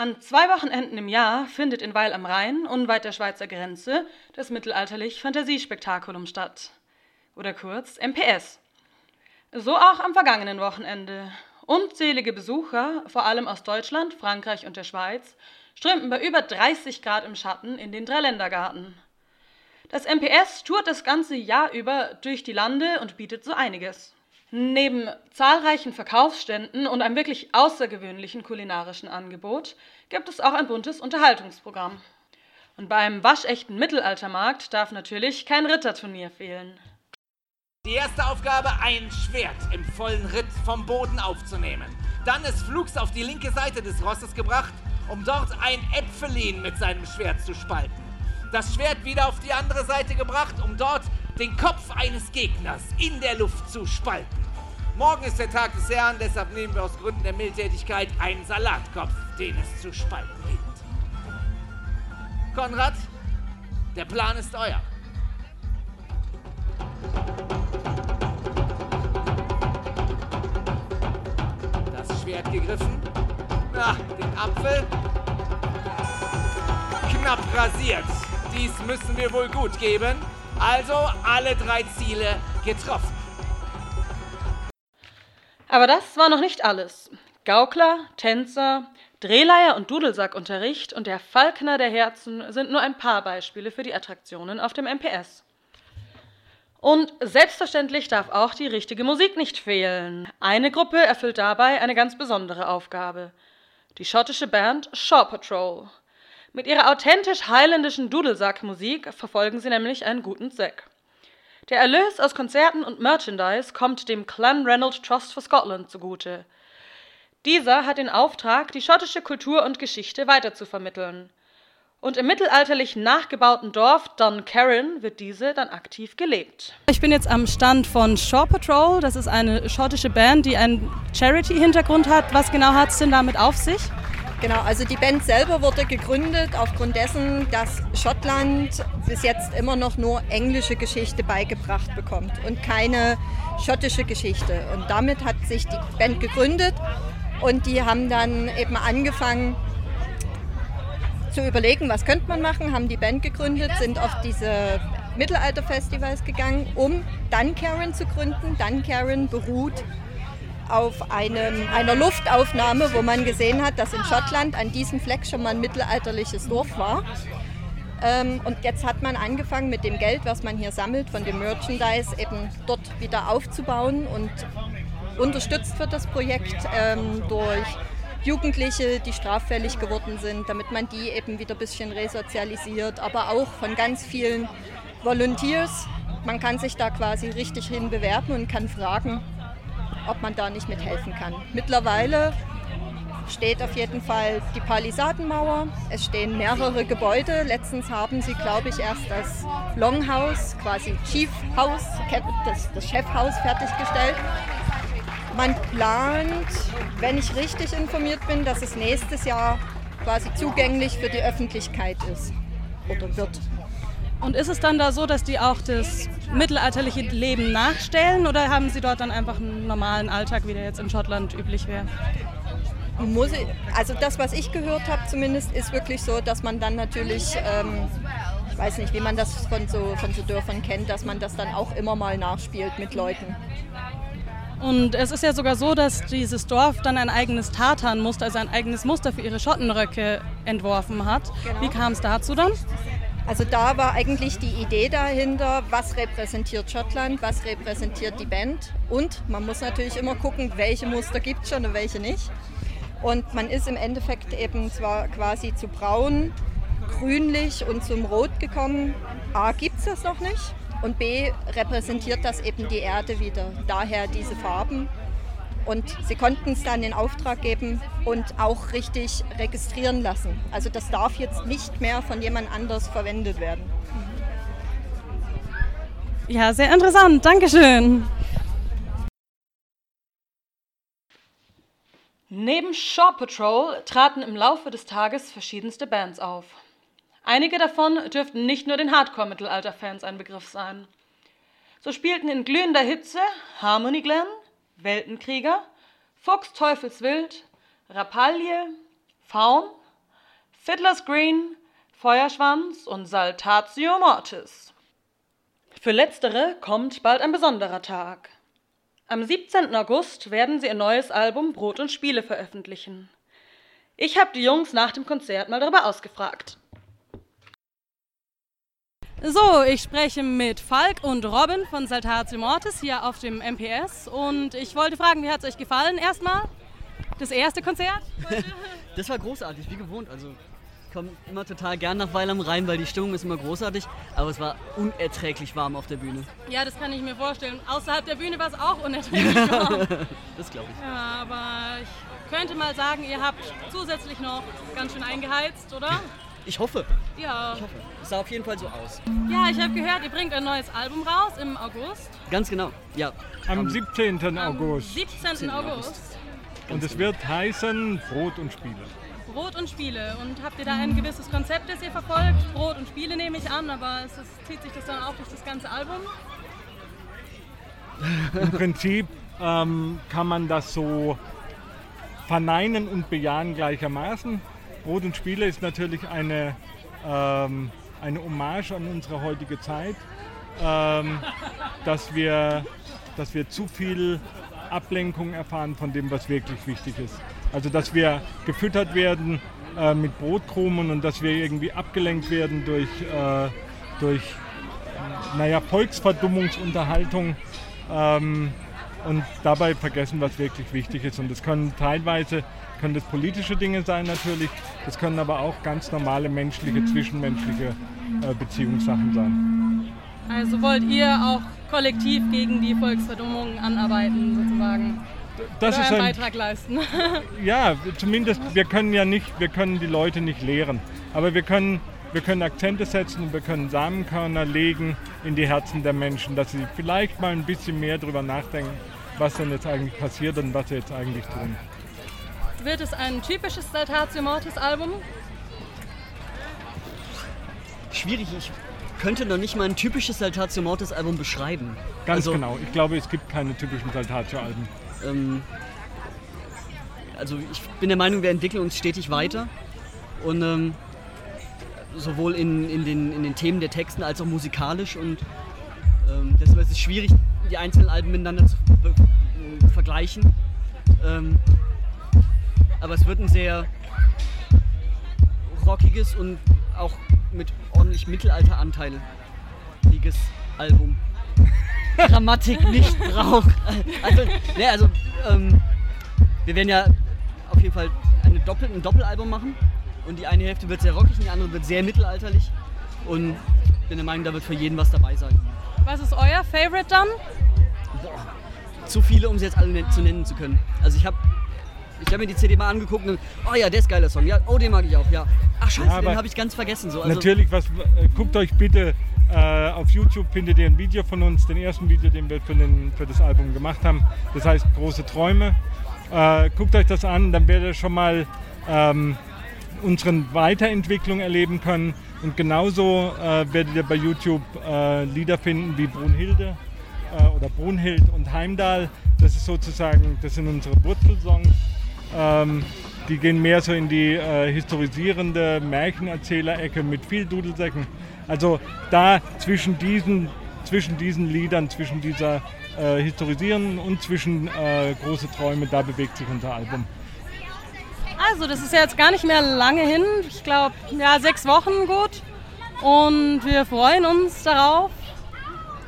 An zwei Wochenenden im Jahr findet in Weil am Rhein, unweit der Schweizer Grenze, das mittelalterlich Fantasiespektakulum statt. Oder kurz MPS. So auch am vergangenen Wochenende. Unzählige Besucher, vor allem aus Deutschland, Frankreich und der Schweiz, strömten bei über 30 Grad im Schatten in den Dreiländergarten. Das MPS tourt das ganze Jahr über durch die Lande und bietet so einiges. Neben zahlreichen Verkaufsständen und einem wirklich außergewöhnlichen kulinarischen Angebot gibt es auch ein buntes Unterhaltungsprogramm. Und beim waschechten Mittelaltermarkt darf natürlich kein Ritterturnier fehlen. Die erste Aufgabe, ein Schwert im vollen Ritt vom Boden aufzunehmen. Dann ist Flugs auf die linke Seite des Rosses gebracht, um dort ein Äpfelin mit seinem Schwert zu spalten. Das Schwert wieder auf die andere Seite gebracht, um dort den Kopf eines Gegners in der Luft zu spalten. Morgen ist der Tag des Herrn, deshalb nehmen wir aus Gründen der Mildtätigkeit einen Salatkopf, den es zu spalten gilt. Konrad, der Plan ist euer. Das Schwert gegriffen. Na, den Apfel. Knapp rasiert. Dies müssen wir wohl gut geben. Also alle drei Ziele getroffen. Aber das war noch nicht alles. Gaukler, Tänzer, Drehleier und Dudelsackunterricht und der Falkner der Herzen sind nur ein paar Beispiele für die Attraktionen auf dem MPS. Und selbstverständlich darf auch die richtige Musik nicht fehlen. Eine Gruppe erfüllt dabei eine ganz besondere Aufgabe. Die schottische Band Shaw Patrol. Mit ihrer authentisch highländischen Dudelsackmusik verfolgen sie nämlich einen guten Zweck. Der Erlös aus Konzerten und Merchandise kommt dem Clanranald Trust for Scotland zugute. Dieser hat den Auftrag, die schottische Kultur und Geschichte weiterzuvermitteln. Und im mittelalterlich nachgebauten Dorf Duncarron wird diese dann aktiv gelebt. Ich bin jetzt am Stand von Shore Patrol. Das ist eine schottische Band, die einen Charity-Hintergrund hat. Was genau hat es denn damit auf sich? Genau, also die Band selber wurde gegründet aufgrund dessen, dass Schottland bis jetzt immer noch nur englische Geschichte beigebracht bekommt und keine schottische Geschichte. Und damit hat sich die Band gegründet und die haben dann eben angefangen zu überlegen, was könnte man machen, haben die Band gegründet, sind auf diese Mittelalterfestivals gegangen, um Duncarron zu gründen. Duncarron beruht auf einem, einer Luftaufnahme, wo man gesehen hat, dass in Schottland an diesem Fleck schon mal ein mittelalterliches Dorf war. Ähm, und jetzt hat man angefangen mit dem Geld, was man hier sammelt, von dem Merchandise eben dort wieder aufzubauen und unterstützt wird das Projekt ähm, durch Jugendliche, die straffällig geworden sind, damit man die eben wieder ein bisschen resozialisiert, aber auch von ganz vielen Volunteers. Man kann sich da quasi richtig hin bewerben und kann fragen, ob man da nicht mithelfen kann. Mittlerweile steht auf jeden Fall die Palisadenmauer. Es stehen mehrere Gebäude. Letztens haben sie, glaube ich, erst das Longhouse, quasi Chief House, das, das Chefhaus fertiggestellt. Man plant, wenn ich richtig informiert bin, dass es nächstes Jahr quasi zugänglich für die Öffentlichkeit ist oder wird. Und ist es dann da so, dass die auch das mittelalterliche Leben nachstellen oder haben sie dort dann einfach einen normalen Alltag, wie der jetzt in Schottland üblich wäre? Muss ich, also das, was ich gehört habe zumindest, ist wirklich so, dass man dann natürlich, ähm, ich weiß nicht, wie man das von so, von so Dörfern kennt, dass man das dann auch immer mal nachspielt mit Leuten. Und es ist ja sogar so, dass dieses Dorf dann ein eigenes Tartanmuster, also ein eigenes Muster für ihre Schottenröcke entworfen hat. Genau. Wie kam es dazu dann? Also da war eigentlich die Idee dahinter, was repräsentiert Schottland, was repräsentiert die Band. Und man muss natürlich immer gucken, welche Muster gibt es schon und welche nicht. Und man ist im Endeffekt eben zwar quasi zu braun, grünlich und zum Rot gekommen. A, gibt es das noch nicht. Und B, repräsentiert das eben die Erde wieder. Daher diese Farben. Und sie konnten es dann in Auftrag geben und auch richtig registrieren lassen. Also das darf jetzt nicht mehr von jemand anders verwendet werden. Ja, sehr interessant. Dankeschön. Neben Shaw Patrol traten im Laufe des Tages verschiedenste Bands auf. Einige davon dürften nicht nur den Hardcore-Mittelalter-Fans ein Begriff sein. So spielten in glühender Hitze Harmony Glen, Weltenkrieger, Fuchs Teufelswild, Rapalje, Faun, Fiddler's Green, Feuerschwanz und Saltatio Mortis. Für letztere kommt bald ein besonderer Tag. Am 17. August werden sie ihr neues Album Brot und Spiele veröffentlichen. Ich habe die Jungs nach dem Konzert mal darüber ausgefragt. So, ich spreche mit Falk und Robin von Saltatio Mortis hier auf dem MPS und ich wollte fragen, wie hat es euch gefallen erstmal? Das erste Konzert? das war großartig, wie gewohnt. Also ich komme immer total gern nach Weil am Rhein, weil die Stimmung ist immer großartig, aber es war unerträglich warm auf der Bühne. Ja, das kann ich mir vorstellen. Außerhalb der Bühne war es auch unerträglich warm. das glaube ich. Ja, aber ich könnte mal sagen, ihr habt zusätzlich noch ganz schön eingeheizt, oder? Ich hoffe. Ja. Ich hoffe. Es sah auf jeden Fall so aus. Ja, ich habe gehört, ihr bringt ein neues Album raus im August. Ganz genau, ja. Am 17. August. Am 17. August. Und es wird heißen Brot und Spiele. Brot und Spiele. Und habt ihr da ein gewisses Konzept, das ihr verfolgt? Brot und Spiele nehme ich an, aber es ist, zieht sich das dann auch durch das ganze Album? Im Prinzip ähm, kann man das so verneinen und bejahen gleichermaßen. Brot und Spiele ist natürlich eine, ähm, eine Hommage an unsere heutige Zeit, ähm, dass, wir, dass wir zu viel Ablenkung erfahren von dem, was wirklich wichtig ist. Also dass wir gefüttert werden äh, mit Brotkrumen und dass wir irgendwie abgelenkt werden durch, äh, durch naja, Volksverdummungsunterhaltung ähm, und dabei vergessen, was wirklich wichtig ist. Und das können teilweise können das politische Dinge sein natürlich, das können aber auch ganz normale menschliche, zwischenmenschliche äh, Beziehungssachen sein. Also wollt ihr auch kollektiv gegen die Volksverdummung anarbeiten sozusagen? Das Oder ist einen ein, Beitrag leisten. ja, zumindest wir können ja nicht, wir können die Leute nicht lehren, aber wir können wir können Akzente setzen und wir können Samenkörner legen in die Herzen der Menschen, dass sie vielleicht mal ein bisschen mehr darüber nachdenken, was denn jetzt eigentlich passiert und was sie jetzt eigentlich tun. Wird es ein typisches Saltatio Mortis Album? Schwierig, ich könnte noch nicht mal ein typisches Saltatio Mortis Album beschreiben. Ganz also, genau, ich glaube, es gibt keine typischen Saltatio-Alben. Ähm, also ich bin der Meinung, wir entwickeln uns stetig weiter. Und ähm, sowohl in, in, den, in den Themen der Texten als auch musikalisch. Und ähm, deshalb ist es schwierig, die einzelnen Alben miteinander zu äh, vergleichen. Ähm, aber es wird ein sehr rockiges und auch mit ordentlich mittelalteranteiliges Album. Grammatik nicht braucht. Also, ne, also ähm, wir werden ja auf jeden Fall eine Doppel, ein Doppelalbum machen. Und die eine Hälfte wird sehr rockig und die andere wird sehr mittelalterlich. Und ich bin der Meinung, da wird für jeden was dabei sein. Was ist euer Favorite dann? Boah, zu viele, um sie jetzt alle zu nennen zu können. Also ich habe ich habe mir die CD mal angeguckt und oh ja, der ist geiler Song. Ja, oh, den mag ich auch, ja. Ach scheiße, Ja, den habe ich ganz vergessen. So. Also, Natürlich, was, äh, guckt euch bitte äh, auf YouTube, findet ihr ein Video von uns, den ersten Video, den wir für, den, für das Album gemacht haben. Das heißt Große Träume. Äh, guckt euch das an, dann werdet ihr schon mal ähm, unsere Weiterentwicklung erleben können. Und genauso äh, werdet ihr bei YouTube äh, Lieder finden wie Brunhilde äh, oder Brunhild und Heimdall. Das ist sozusagen, das sind unsere Wurzelsongs. Ähm, die gehen mehr so in die äh, historisierende Märchenerzählerecke mit viel Dudelsäcken. Also da zwischen diesen, zwischen diesen Liedern, zwischen dieser äh, historisierenden und zwischen äh, große Träume, da bewegt sich unser Album. Also, das ist ja jetzt gar nicht mehr lange hin. Ich glaube, ja, sechs Wochen gut. Und wir freuen uns darauf,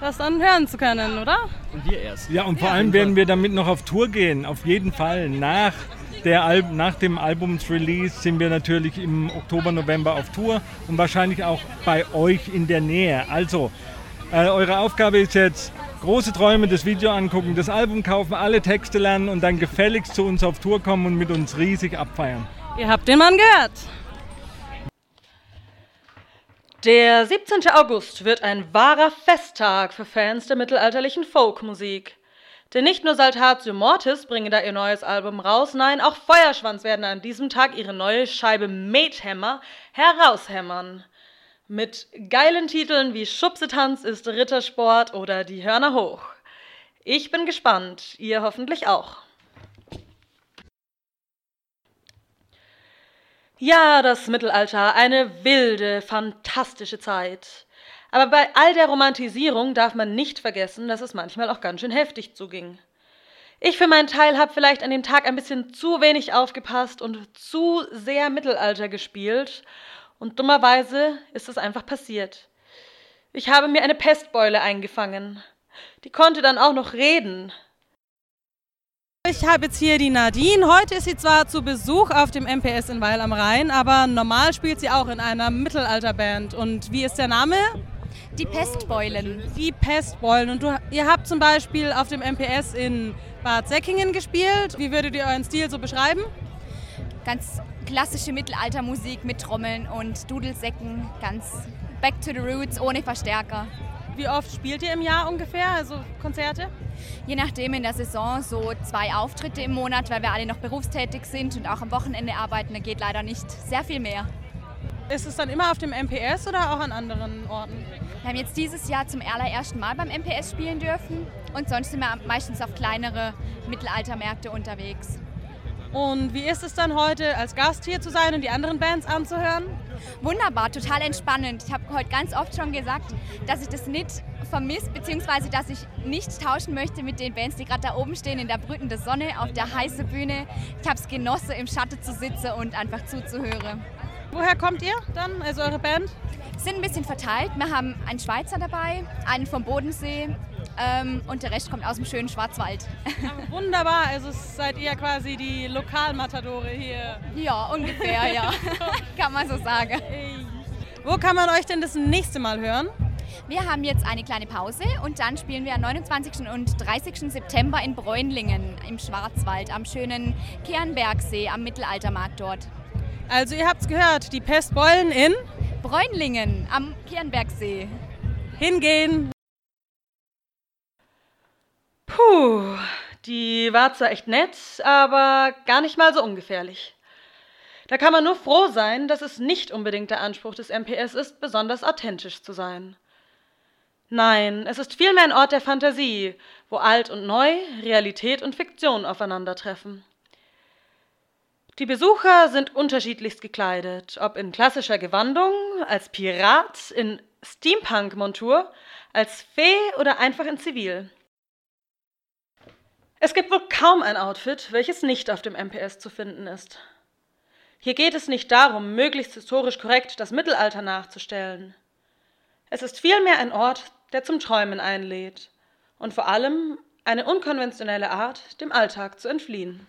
das dann hören zu können, oder? und wir erst. Ja, und vor Ja, allem werden wir damit noch auf Tour gehen, auf jeden Fall. Nach, der Al nach dem Albumsrelease sind wir natürlich im Oktober, November auf Tour und wahrscheinlich auch bei euch in der Nähe. Also, äh, eure Aufgabe ist jetzt, große Träume, das Video angucken, das Album kaufen, alle Texte lernen und dann gefälligst zu uns auf Tour kommen und mit uns riesig abfeiern. Ihr habt den Mann gehört. Der 17. August wird ein wahrer Festtag für Fans der mittelalterlichen Folkmusik. Denn nicht nur Saltatio Mortis bringen da ihr neues Album raus, nein, auch Feuerschwanz werden an diesem Tag ihre neue Scheibe Methammer heraushämmern. Mit geilen Titeln wie Schubsetanz ist Rittersport oder Die Hörner hoch. Ich bin gespannt, ihr hoffentlich auch. Ja, das Mittelalter, eine wilde, fantastische Zeit. Aber bei all der Romantisierung darf man nicht vergessen, dass es manchmal auch ganz schön heftig zuging. Ich für meinen Teil habe vielleicht an dem Tag ein bisschen zu wenig aufgepasst und zu sehr Mittelalter gespielt und dummerweise ist es einfach passiert. Ich habe mir eine Pestbeule eingefangen. Die konnte dann auch noch reden. Ich habe jetzt hier die Nadine. Heute ist sie zwar zu Besuch auf dem MPS in Weil am Rhein, aber normal spielt sie auch in einer Mittelalterband. Und wie ist der Name? Die Pestbeulen. Die Pestbeulen. Und du, ihr habt zum Beispiel auf dem MPS in Bad Säckingen gespielt. Wie würdet ihr euren Stil so beschreiben? Ganz klassische Mittelaltermusik mit Trommeln und Dudelsäcken. Ganz back to the roots, ohne Verstärker. Wie oft spielt ihr im Jahr ungefähr, also Konzerte? Je nachdem in der Saison so zwei Auftritte im Monat, weil wir alle noch berufstätig sind und auch am Wochenende arbeiten. Da geht leider nicht sehr viel mehr. Ist es dann immer auf dem MPS oder auch an anderen Orten? Wir haben jetzt dieses Jahr zum allerersten Mal beim MPS spielen dürfen und sonst sind wir meistens auf kleinere Mittelaltermärkte unterwegs. Und wie ist es dann heute als Gast hier zu sein und die anderen Bands anzuhören? Wunderbar, total entspannend. Ich habe heute ganz oft schon gesagt, dass ich das nicht vermisse, beziehungsweise dass ich nicht tauschen möchte mit den Bands, die gerade da oben stehen in der brütenden Sonne auf der heißen Bühne. Ich habe es genossen, im Schatten zu sitzen und einfach zuzuhören. Woher kommt ihr dann, also eure Band? Wir sind ein bisschen verteilt. Wir haben einen Schweizer dabei, einen vom Bodensee ähm, und der Rest kommt aus dem schönen Schwarzwald. Aber wunderbar, also seid ihr quasi die Lokalmatadore hier. Ja, ungefähr, ja. kann man so sagen. Wo kann man euch denn das nächste Mal hören? Wir haben jetzt eine kleine Pause und dann spielen wir am 29. und 30. September in Bräunlingen im Schwarzwald am schönen Kernbergsee am Mittelaltermarkt dort. Also ihr habt es gehört, die Pestbeulen in Bräunlingen am Kernbergsee. Hingehen. Puh, die war zwar echt nett, aber gar nicht mal so ungefährlich. Da kann man nur froh sein, dass es nicht unbedingt der Anspruch des MPS ist, besonders authentisch zu sein. Nein, es ist vielmehr ein Ort der Fantasie, wo alt und neu, Realität und Fiktion aufeinandertreffen. Die Besucher sind unterschiedlichst gekleidet, ob in klassischer Gewandung, als Pirat, in Steampunk-Montur, als Fee oder einfach in Zivil. Es gibt wohl kaum ein Outfit, welches nicht auf dem MPS zu finden ist. Hier geht es nicht darum, möglichst historisch korrekt das Mittelalter nachzustellen. Es ist vielmehr ein Ort, der zum Träumen einlädt und vor allem eine unkonventionelle Art, dem Alltag zu entfliehen.